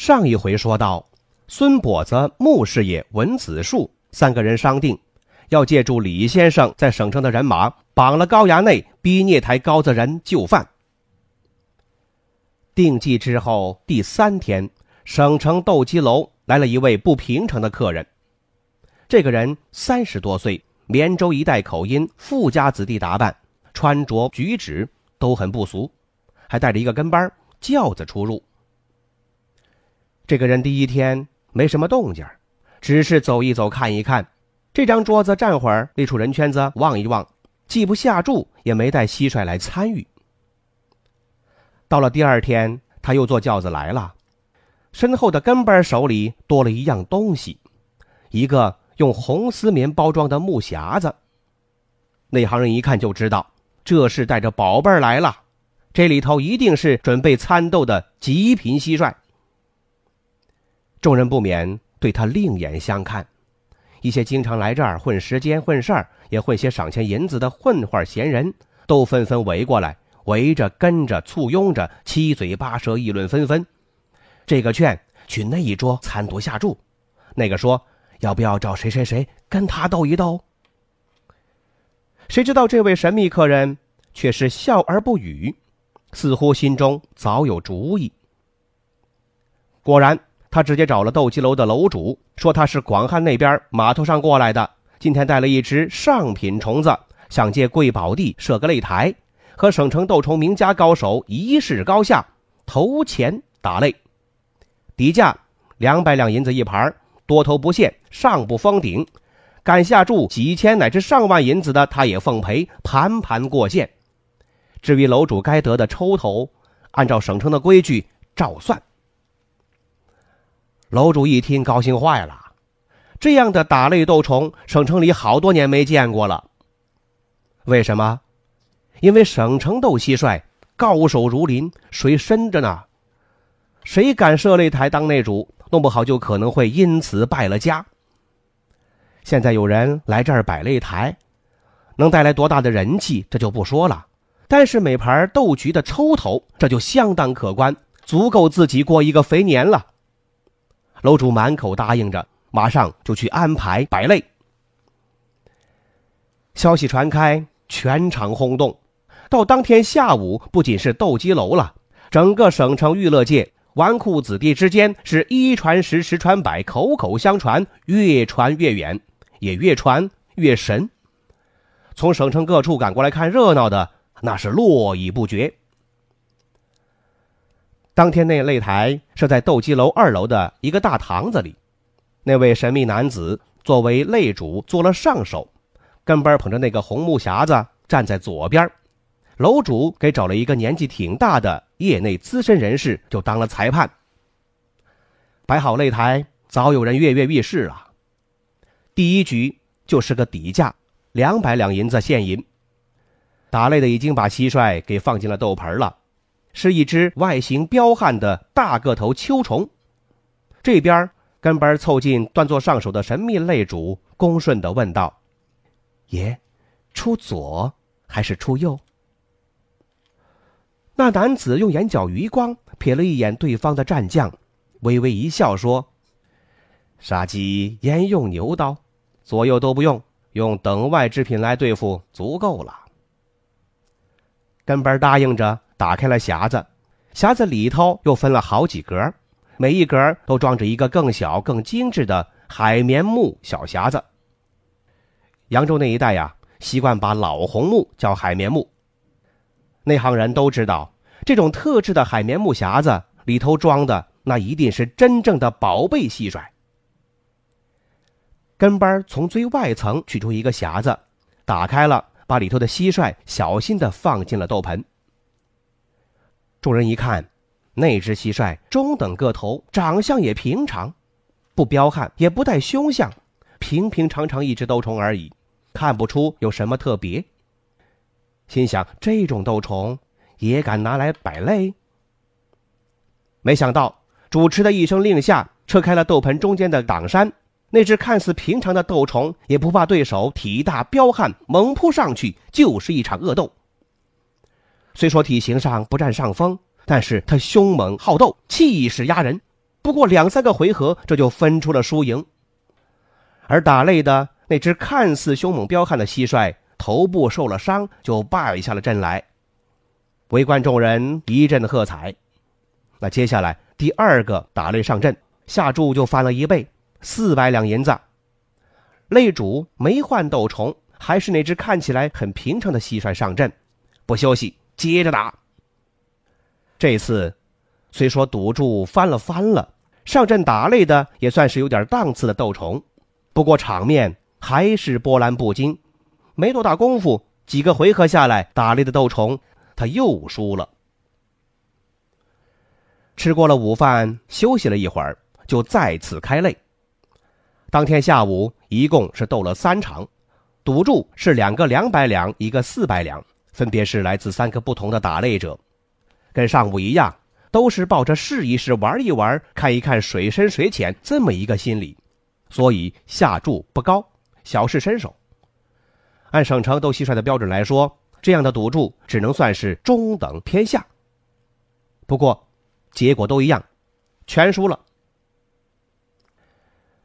上一回说到，孙跛子、穆师爷、文子树三个人商定，要借助李先生在省城的人马，绑了高衙内，逼聂台高子仁就范。定计之后第三天，省城斗鸡楼来了一位不平常的客人。这个人三十多岁，绵州一带口音，富家子弟打扮，穿着举止都很不俗，还带着一个跟班轿子出入。这个人第一天没什么动静，只是走一走看一看，这张桌子站会儿，那处人圈子望一望，既不下注，也没带蟋蟀来参与。到了第二天，他又坐轿子来了，身后的跟班手里多了一样东西，一个用红丝棉包装的木匣子。内行人一看就知道，这是带着宝贝儿来了，这里头一定是准备参斗的极品蟋蟀。众人不免对他另眼相看，一些经常来这儿混时间、混事儿，也混些赏钱银子的混混闲人，都纷纷围过来，围着、跟着、簇拥着，七嘴八舌议论纷纷。这个劝去那一桌参赌下注，那个说要不要找谁谁谁跟他斗一斗。谁知道这位神秘客人却是笑而不语，似乎心中早有主意。果然。他直接找了斗鸡楼的楼主，说他是广汉那边码头上过来的，今天带了一只上品虫子，想借贵宝地设个擂台，和省城斗虫名家高手一试高下，投钱打擂，底价两百两银子一盘，多头不限，上不封顶，敢下注几千乃至上万银子的，他也奉陪，盘盘过线。至于楼主该得的抽头，按照省城的规矩照算。楼主一听，高兴坏了。这样的打擂斗虫，省城里好多年没见过了。为什么？因为省城斗蟋蟀，高手如林，水深着呢。谁敢设擂台当内主，弄不好就可能会因此败了家。现在有人来这儿摆擂台，能带来多大的人气，这就不说了。但是每盘斗局的抽头，这就相当可观，足够自己过一个肥年了。楼主满口答应着，马上就去安排摆擂。消息传开，全场轰动。到当天下午，不仅是斗鸡楼了，整个省城娱乐界纨绔子弟之间是一传十，十传百，口口相传，越传越远，也越传越神。从省城各处赶过来看热闹的，那是络绎不绝。当天那擂台设在斗鸡楼二楼的一个大堂子里，那位神秘男子作为擂主做了上手，跟班捧着那个红木匣子站在左边，楼主给找了一个年纪挺大的业内资深人士就当了裁判。摆好擂台，早有人跃跃欲试了。第一局就是个底价，两百两银子现银。打擂的已经把蟋蟀给放进了斗盆了。是一只外形彪悍的大个头秋虫，这边跟班凑近端坐上手的神秘擂主，恭顺地问道：“爷，出左还是出右？”那男子用眼角余光瞥了一眼对方的战将，微微一笑说：“杀鸡焉用牛刀？左右都不用，用等外之品来对付足够了。”跟班答应着。打开了匣子，匣子里头又分了好几格，每一格都装着一个更小、更精致的海绵木小匣子。扬州那一带呀，习惯把老红木叫海绵木。内行人都知道，这种特制的海绵木匣子里头装的那一定是真正的宝贝蟋蟀。跟班从最外层取出一个匣子，打开了，把里头的蟋蟀小心的放进了斗盆。众人一看，那只蟋蟀中等个头，长相也平常，不彪悍也不带凶相，平平常常一只斗虫而已，看不出有什么特别。心想这种斗虫也敢拿来摆擂？没想到主持的一声令下，撤开了斗盆中间的挡山，那只看似平常的斗虫也不怕对手体大彪悍，猛扑上去就是一场恶斗。虽说体型上不占上风。但是他凶猛好斗，气势压人。不过两三个回合，这就分出了输赢。而打擂的那只看似凶猛彪悍的蟋蟀，头部受了伤，就败下了阵来。围观众人一阵喝彩。那接下来第二个打擂上阵，下注就翻了一倍，四百两银子。擂主没换斗虫，还是那只看起来很平常的蟋蟀上阵，不休息，接着打。这次，虽说赌注翻了翻了，上阵打擂的也算是有点档次的斗虫，不过场面还是波澜不惊。没多大功夫，几个回合下来，打擂的斗虫他又输了。吃过了午饭，休息了一会儿，就再次开擂。当天下午一共是斗了三场，赌注是两个两百两，一个四百两，分别是来自三个不同的打擂者。跟上午一样，都是抱着试一试、玩一玩、看一看水深水浅这么一个心理，所以下注不高，小试身手。按省城斗蟋蟀的标准来说，这样的赌注只能算是中等偏下。不过，结果都一样，全输了。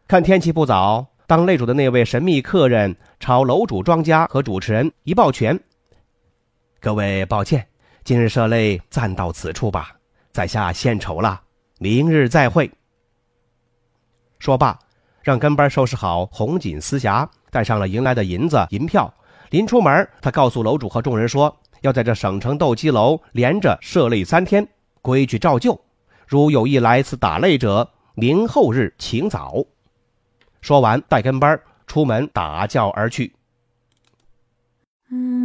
看天气不早，当擂主的那位神秘客人朝楼主庄家和主持人一抱拳：“各位，抱歉。”今日设擂暂到此处吧，在下献丑了，明日再会。说罢，让跟班收拾好红锦丝匣，带上了迎来的银子银票。临出门，他告诉楼主和众人说，要在这省城斗鸡楼连着设擂三天，规矩照旧。如有意来此打擂者，明后日请早。说完，带跟班出门打轿而去。嗯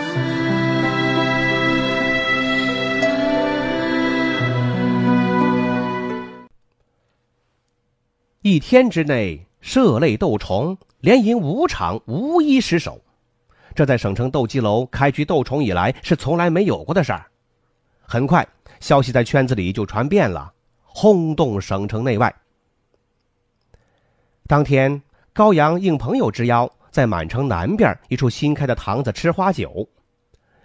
一天之内射擂斗虫，连赢五场，无一失手。这在省城斗鸡楼开局斗虫以来是从来没有过的事儿。很快，消息在圈子里就传遍了，轰动省城内外。当天，高阳应朋友之邀，在满城南边一处新开的堂子吃花酒。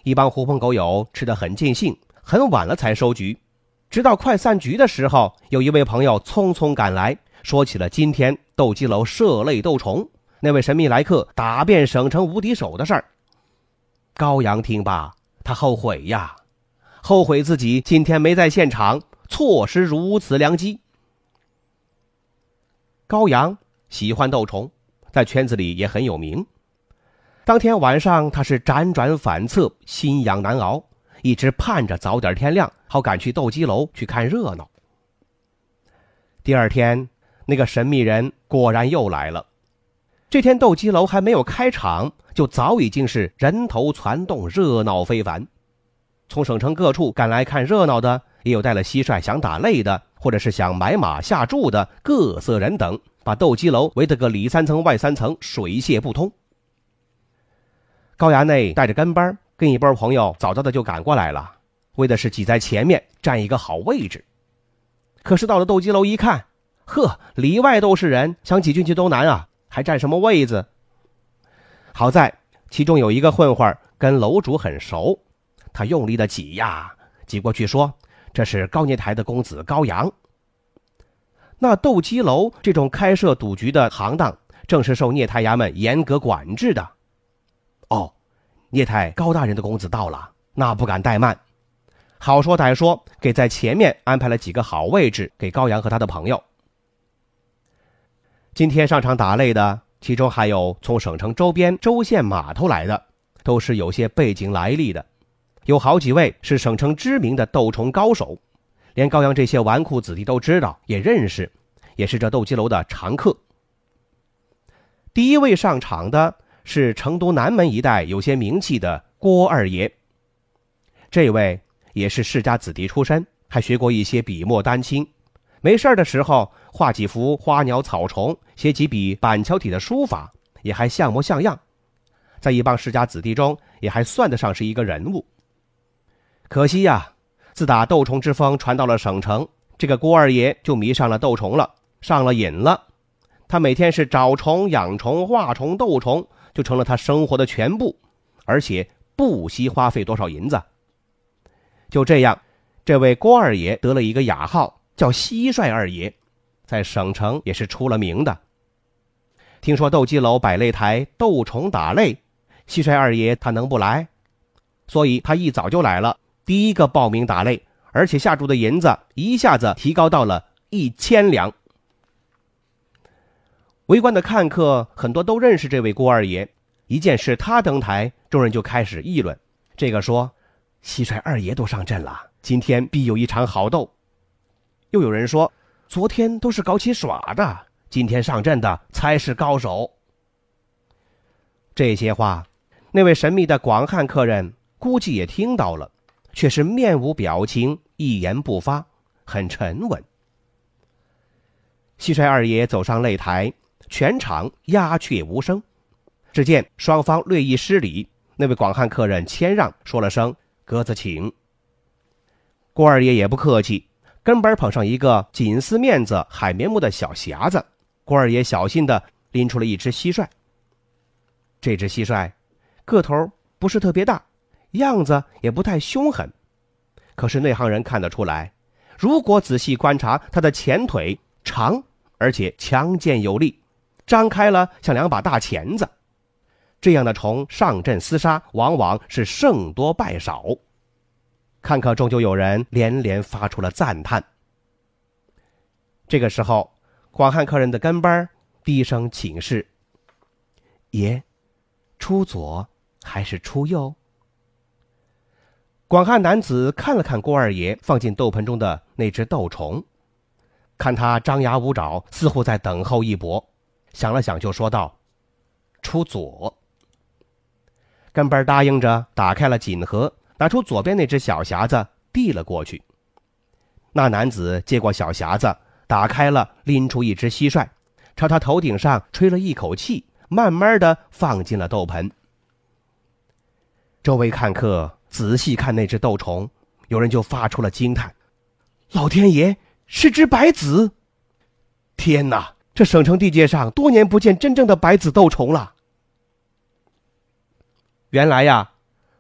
一帮狐朋狗友吃得很尽兴，很晚了才收局。直到快散局的时候，有一位朋友匆匆赶来。说起了今天斗鸡楼射擂斗虫，那位神秘来客打遍省城无敌手的事儿。高阳听罢，他后悔呀，后悔自己今天没在现场，错失如此良机。高阳喜欢斗虫，在圈子里也很有名。当天晚上，他是辗转反侧，心痒难熬，一直盼着早点天亮，好赶去斗鸡楼去看热闹。第二天。那个神秘人果然又来了。这天斗鸡楼还没有开场，就早已经是人头攒动，热闹非凡。从省城各处赶来看热闹的，也有带了蟋蟀想打擂的，或者是想买马下注的各色人等，把斗鸡楼围得个里三层外三层，水泄不通。高衙内带着跟班，跟一波朋友早早的就赶过来了，为的是挤在前面占一个好位置。可是到了斗鸡楼一看，呵，里外都是人，想挤进去都难啊，还占什么位子？好在其中有一个混混跟楼主很熟，他用力的挤呀，挤过去说：“这是高聂台的公子高阳。”那斗鸡楼这种开设赌局的行当，正是受聂台衙门严格管制的。哦，聂太高大人的公子到了，那不敢怠慢，好说歹说，给在前面安排了几个好位置给高阳和他的朋友。今天上场打擂的其中还有从省城周边州县码头来的，都是有些背景来历的。有好几位是省城知名的斗虫高手，连高阳这些纨绔子弟都知道，也认识，也是这斗鸡楼的常客。第一位上场的是成都南门一带有些名气的郭二爷。这位也是世家子弟出身，还学过一些笔墨丹青，没事的时候画几幅花鸟草虫，写几笔板桥体的书法，也还像模像样，在一帮世家子弟中也还算得上是一个人物。可惜呀，自打斗虫之风传到了省城，这个郭二爷就迷上了斗虫了，上了瘾了。他每天是找虫、养虫、画虫、斗虫，就成了他生活的全部，而且不惜花费多少银子。就这样，这位郭二爷得了一个雅号，叫蟋蟀二爷，在省城也是出了名的。听说斗鸡楼摆擂台斗虫打擂，蟋蟀二爷他能不来？所以他一早就来了。第一个报名打擂，而且下注的银子一下子提高到了一千两。围观的看客很多都认识这位郭二爷，一见是他登台，众人就开始议论。这个说：“蟋蟀二爷都上阵了，今天必有一场好斗。”又有人说：“昨天都是搞起耍的，今天上阵的才是高手。”这些话，那位神秘的广汉客人估计也听到了。却是面无表情，一言不发，很沉稳。蟋蟀二爷走上擂台，全场鸦雀无声。只见双方略一失礼，那位广汉客人谦让，说了声“鸽子请”。郭二爷也不客气，跟班捧上一个锦丝面子、海绵木的小匣子。郭二爷小心的拎出了一只蟋蟀。这只蟋蟀个头不是特别大。样子也不太凶狠，可是内行人看得出来，如果仔细观察，它的前腿长而且强健有力，张开了像两把大钳子。这样的虫上阵厮杀，往往是胜多败少。看客终究有人连连发出了赞叹。这个时候，广汉客人的跟班低声请示：“爷，出左还是出右？”广汉男子看了看郭二爷放进斗盆中的那只斗虫，看他张牙舞爪，似乎在等候一搏。想了想，就说道：“出左。”跟班答应着，打开了锦盒，拿出左边那只小匣子，递了过去。那男子接过小匣子，打开了，拎出一只蟋蟀，朝他头顶上吹了一口气，慢慢的放进了斗盆。周围看客。仔细看那只斗虫，有人就发出了惊叹：“老天爷，是只白子！天哪，这省城地界上多年不见真正的白子斗虫了。”原来呀，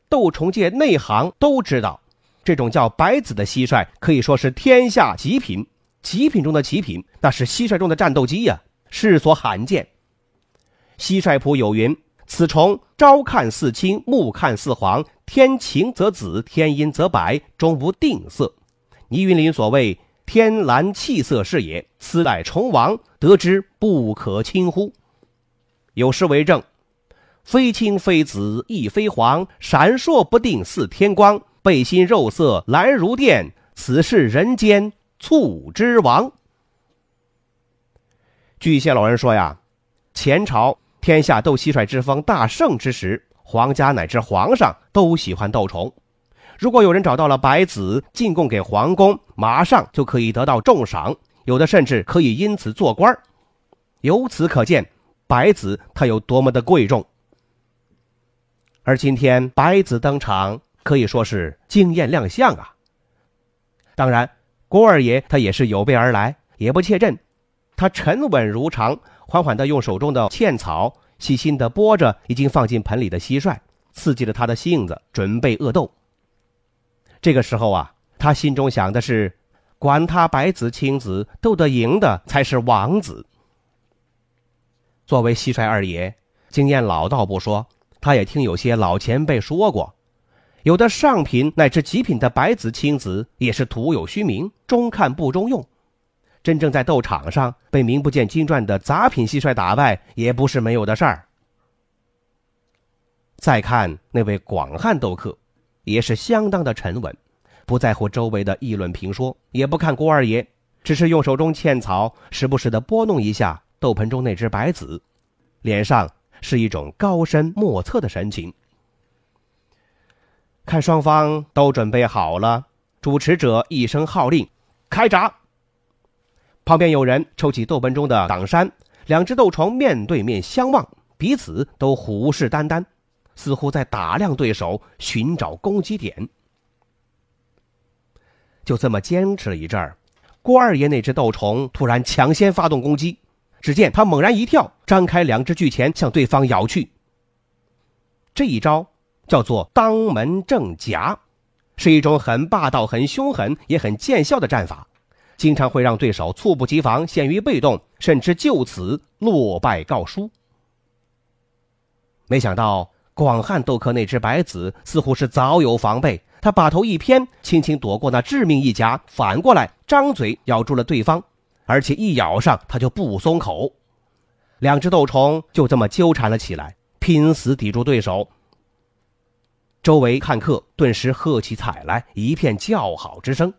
斗虫界内行都知道，这种叫白子的蟋蟀可以说是天下极品，极品中的极品，那是蟋蟀中的战斗机呀，世所罕见。蟋蟀谱有云。此虫朝看似青，暮看似黄，天晴则紫，天阴则白，终无定色。倪云林所谓“天蓝气色是也”，此乃虫王，得之不可轻乎？有诗为证：“非青非紫亦非黄，闪烁不定似天光。背心肉色蓝如电，此是人间醋之王。”据一些老人说呀，前朝。天下斗蟋蟀之风大盛之时，皇家乃至皇上都喜欢斗虫。如果有人找到了白子进贡给皇宫，马上就可以得到重赏，有的甚至可以因此做官由此可见，白子它有多么的贵重。而今天白子登场，可以说是惊艳亮相啊！当然，郭二爷他也是有备而来，也不怯阵，他沉稳如常。缓缓地用手中的茜草细心地拨着已经放进盆里的蟋蟀，刺激了他的性子，准备恶斗。这个时候啊，他心中想的是：管他白子青子，斗得赢的才是王子。作为蟋蟀二爷，经验老道不说，他也听有些老前辈说过，有的上品乃至极品的白子青子也是徒有虚名，中看不中用。真正在斗场上被名不见经传的杂品蟋蟀打败，也不是没有的事儿。再看那位广汉斗客，也是相当的沉稳，不在乎周围的议论评说，也不看郭二爷，只是用手中茜草时不时的拨弄一下斗盆中那只白子，脸上是一种高深莫测的神情。看双方都准备好了，主持者一声号令：“开闸！”旁边有人抽起斗篷中的挡山，两只斗虫面对面相望，彼此都虎视眈眈。似乎在打量对手，寻找攻击点。就这么坚持了一阵儿，郭二爷那只斗虫突然抢先发动攻击。只见他猛然一跳，张开两只巨钳向对方咬去。这一招叫做当门正夹，是一种很霸道、很凶狠也很见效的战法，经常会让对手猝不及防、陷于被动，甚至就此落败告输。没想到。广汉斗客那只白子似乎是早有防备，他把头一偏，轻轻躲过那致命一夹，反过来张嘴咬住了对方，而且一咬上他就不松口。两只斗虫就这么纠缠了起来，拼死抵住对手。周围看客顿时喝起彩来，一片叫好之声。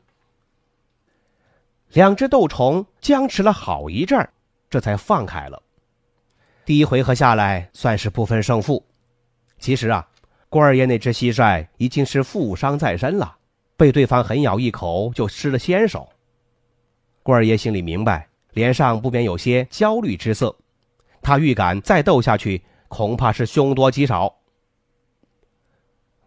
两只斗虫僵持了好一阵儿，这才放开了。第一回合下来，算是不分胜负。其实啊，郭二爷那只蟋蟀已经是负伤在身了，被对方狠咬一口就失了先手。郭二爷心里明白，脸上不免有些焦虑之色。他预感再斗下去，恐怕是凶多吉少。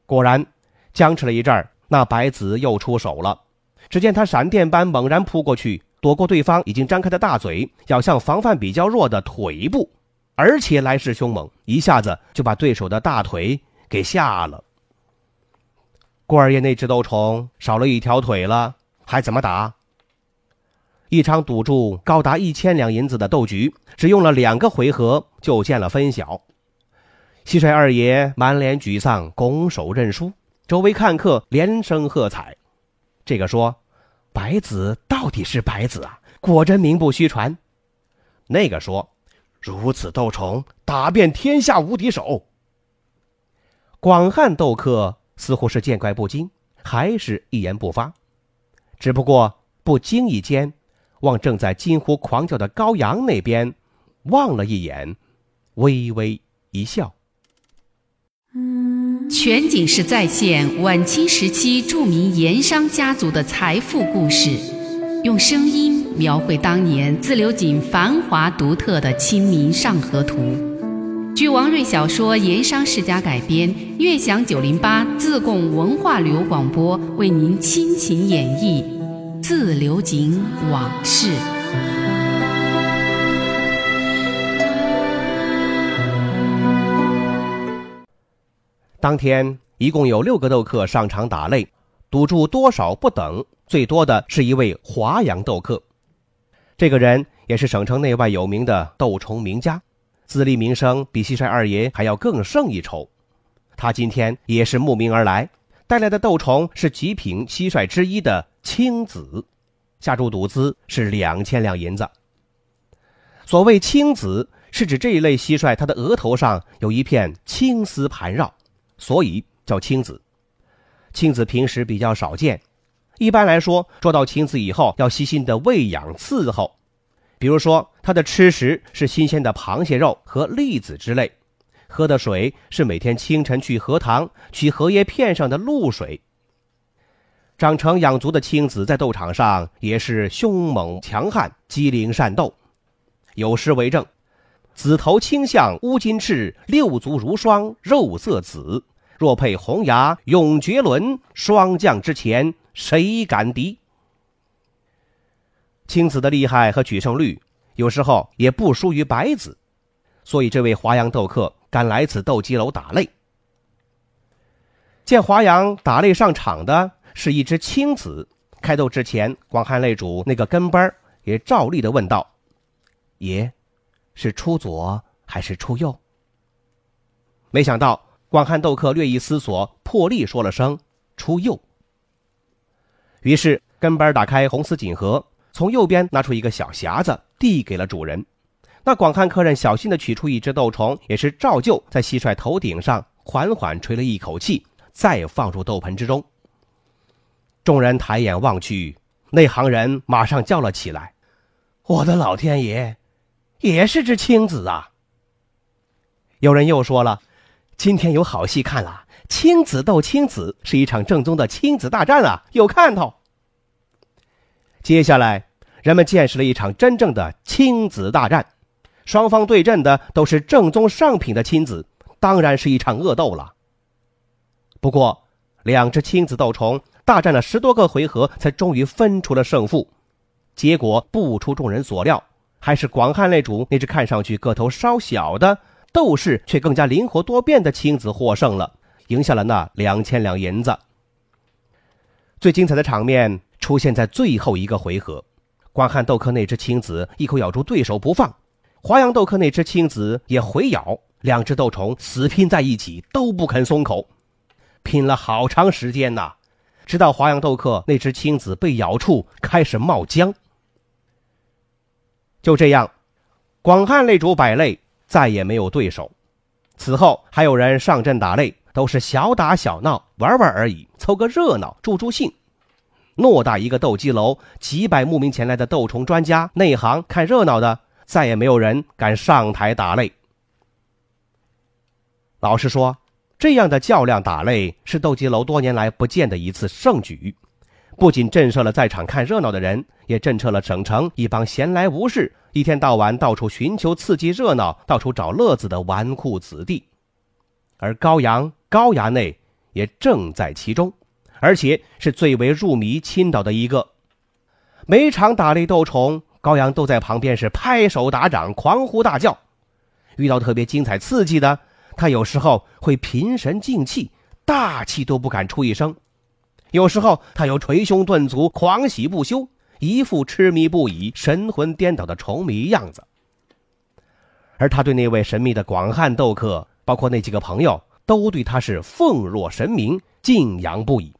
果然，僵持了一阵儿，那白子又出手了。只见他闪电般猛然扑过去，躲过对方已经张开的大嘴，咬向防范比较弱的腿部。而且来势凶猛，一下子就把对手的大腿给吓了。郭二爷那只斗虫少了一条腿了，还怎么打？一场赌注高达一千两银子的斗局，只用了两个回合就见了分晓。蟋蟀二爷满脸沮丧，拱手认输。周围看客连声喝彩。这个说：“白子到底是白子啊，果真名不虚传。”那个说。如此斗虫，打遍天下无敌手。广汉斗客似乎是见怪不惊，还是一言不发。只不过不经意间，望正在惊呼狂叫的高阳那边，望了一眼，微微一笑。全景式再现晚清时期著名盐商家族的财富故事，用声音。描绘当年自流井繁华独特的《清明上河图》，据王瑞小说《盐商世家》改编，悦享九零八自贡文化旅游广播为您倾情演绎自流井往事。当天一共有六个斗客上场打擂，赌注多少不等，最多的是一位华阳斗客。这个人也是省城内外有名的斗虫名家，资历名声比蟋蟀二爷还要更胜一筹。他今天也是慕名而来，带来的斗虫是极品蟋蟀之一的青子，下注赌资是两千两银子。所谓青子，是指这一类蟋蟀，它的额头上有一片青丝盘绕，所以叫青子。青子平时比较少见。一般来说，捉到青子以后，要细心的喂养伺候。比如说，它的吃食是新鲜的螃蟹肉和栗子之类，喝的水是每天清晨去荷塘取荷叶片上的露水。长成养足的青子在斗场上也是凶猛强悍、机灵善斗。有诗为证：“紫头青象乌金翅，六足如霜肉色紫。若配红牙永绝伦，霜降之前。”谁敢敌？青子的厉害和取胜率，有时候也不输于白子，所以这位华阳斗客敢来此斗鸡楼打擂。见华阳打擂上场的是一只青子，开斗之前，广汉擂主那个跟班也照例的问道：“爷，是出左还是出右？”没想到广汉斗客略一思索，破例说了声：“出右。”于是，跟班打开红丝锦盒，从右边拿出一个小匣子，递给了主人。那广汉客人小心的取出一只斗虫，也是照旧在蟋蟀头顶上缓缓吹了一口气，再放入斗盆之中。众人抬眼望去，那行人马上叫了起来：“我的老天爷，也是只青子啊！”有人又说了：“今天有好戏看了，青子斗青子是一场正宗的亲子大战啊，有看头。”接下来，人们见识了一场真正的亲子大战。双方对阵的都是正宗上品的亲子，当然是一场恶斗了。不过，两只亲子斗虫大战了十多个回合，才终于分出了胜负。结果不出众人所料，还是广汉擂主那只看上去个头稍小的、斗士却更加灵活多变的亲子获胜了，赢下了那两千两银子。最精彩的场面出现在最后一个回合，广汉斗客那只青子一口咬住对手不放。华阳斗客那只青子也回咬，两只斗虫死拼在一起，都不肯松口，拼了好长时间呐，直到华阳斗客那只青子被咬处开始冒浆。就这样，广汉擂主百擂再也没有对手。此后还有人上阵打擂，都是小打小闹，玩玩而已，凑个热闹，助助兴。偌大一个斗鸡楼，几百慕名前来的斗虫专家、内行看热闹的。再也没有人敢上台打擂。老实说，这样的较量打擂是斗鸡楼多年来不见的一次盛举，不仅震慑了在场看热闹的人，也震慑了省城一帮闲来无事、一天到晚到处寻求刺激热闹、到处找乐子的纨绔子弟。而高阳高衙内也正在其中，而且是最为入迷倾倒的一个。每场打擂斗虫。高阳都在旁边是拍手打掌、狂呼大叫。遇到特别精彩刺激的，他有时候会平神静气，大气都不敢出一声；有时候他又捶胸顿足、狂喜不休，一副痴迷不已、神魂颠倒的虫迷样子。而他对那位神秘的广汉斗客，包括那几个朋友，都对他是奉若神明、敬仰不已。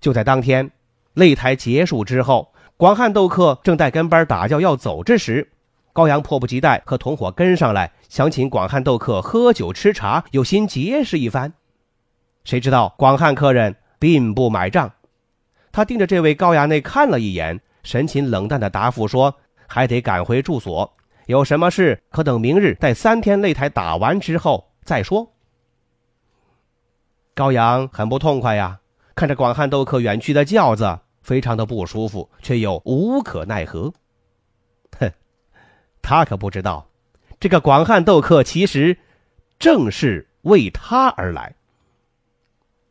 就在当天，擂台结束之后。广汉斗客正带跟班打叫要走之时，高阳迫不及待和同伙跟上来，想请广汉斗客喝酒吃茶，有心结识一番。谁知道广汉客人并不买账，他盯着这位高衙内看了一眼，神情冷淡的答复说：“还得赶回住所，有什么事可等明日待三天擂台打完之后再说。”高阳很不痛快呀，看着广汉斗客远去的轿子。非常的不舒服，却又无可奈何。哼，他可不知道，这个广汉斗客其实正是为他而来。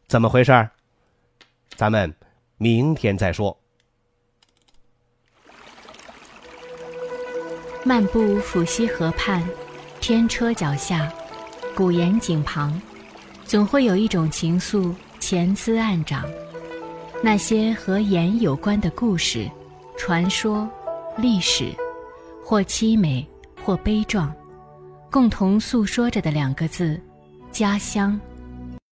怎么回事？咱们明天再说。漫步抚溪河畔，天车脚下，古岩井旁，总会有一种情愫潜滋暗长。那些和盐有关的故事、传说、历史，或凄美，或悲壮，共同诉说着的两个字：家乡。